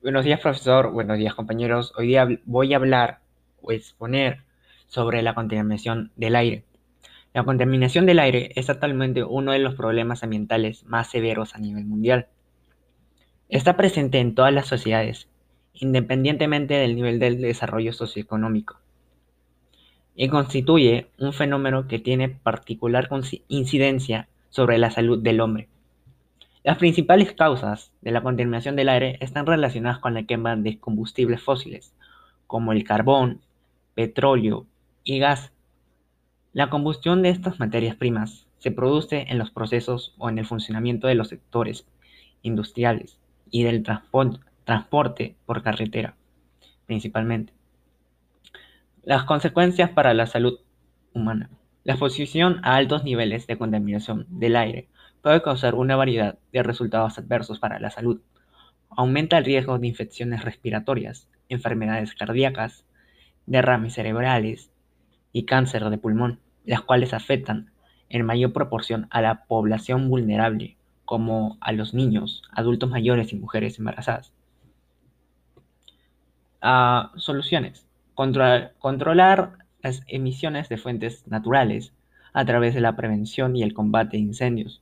Buenos días, profesor. Buenos días, compañeros. Hoy día voy a hablar o exponer sobre la contaminación del aire. La contaminación del aire es actualmente uno de los problemas ambientales más severos a nivel mundial. Está presente en todas las sociedades, independientemente del nivel del desarrollo socioeconómico, y constituye un fenómeno que tiene particular incidencia sobre la salud del hombre. Las principales causas de la contaminación del aire están relacionadas con la quema de combustibles fósiles, como el carbón, petróleo y gas. La combustión de estas materias primas se produce en los procesos o en el funcionamiento de los sectores industriales y del transporte por carretera, principalmente. Las consecuencias para la salud humana. La exposición a altos niveles de contaminación del aire puede causar una variedad de resultados adversos para la salud. Aumenta el riesgo de infecciones respiratorias, enfermedades cardíacas, derrames cerebrales y cáncer de pulmón, las cuales afectan en mayor proporción a la población vulnerable, como a los niños, adultos mayores y mujeres embarazadas. Ah, soluciones. controlar las emisiones de fuentes naturales a través de la prevención y el combate de incendios,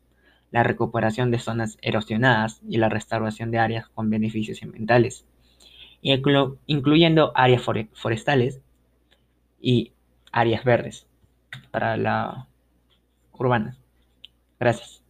la recuperación de zonas erosionadas y la restauración de áreas con beneficios ambientales, incluyendo áreas forestales y áreas verdes para la urbana. Gracias.